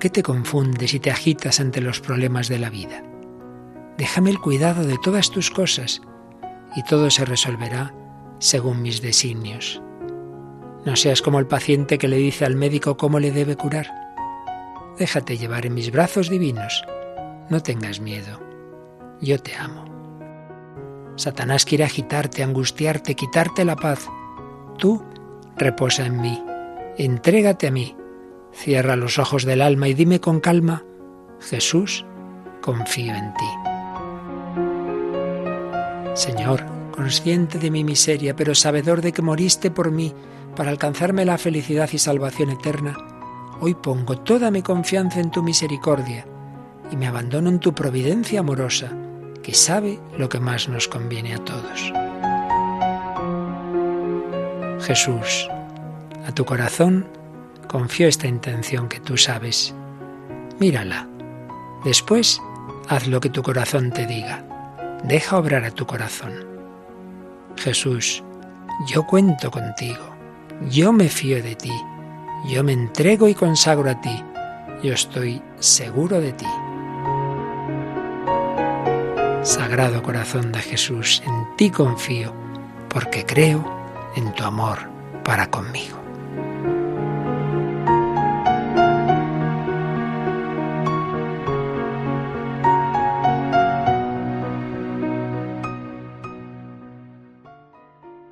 qué te confundes y te agitas ante los problemas de la vida? Déjame el cuidado de todas tus cosas y todo se resolverá según mis designios. No seas como el paciente que le dice al médico cómo le debe curar. Déjate llevar en mis brazos divinos. No tengas miedo. Yo te amo. Satanás quiere agitarte, angustiarte, quitarte la paz. Tú reposa en mí. Entrégate a mí. Cierra los ojos del alma y dime con calma, Jesús, confío en ti. Señor, consciente de mi miseria, pero sabedor de que moriste por mí para alcanzarme la felicidad y salvación eterna, hoy pongo toda mi confianza en tu misericordia y me abandono en tu providencia amorosa, que sabe lo que más nos conviene a todos. Jesús, a tu corazón confío esta intención que tú sabes. Mírala. Después, haz lo que tu corazón te diga. Deja obrar a tu corazón. Jesús, yo cuento contigo. Yo me fío de ti. Yo me entrego y consagro a ti. Yo estoy seguro de ti. Sagrado corazón de Jesús, en ti confío, porque creo en tu amor para conmigo.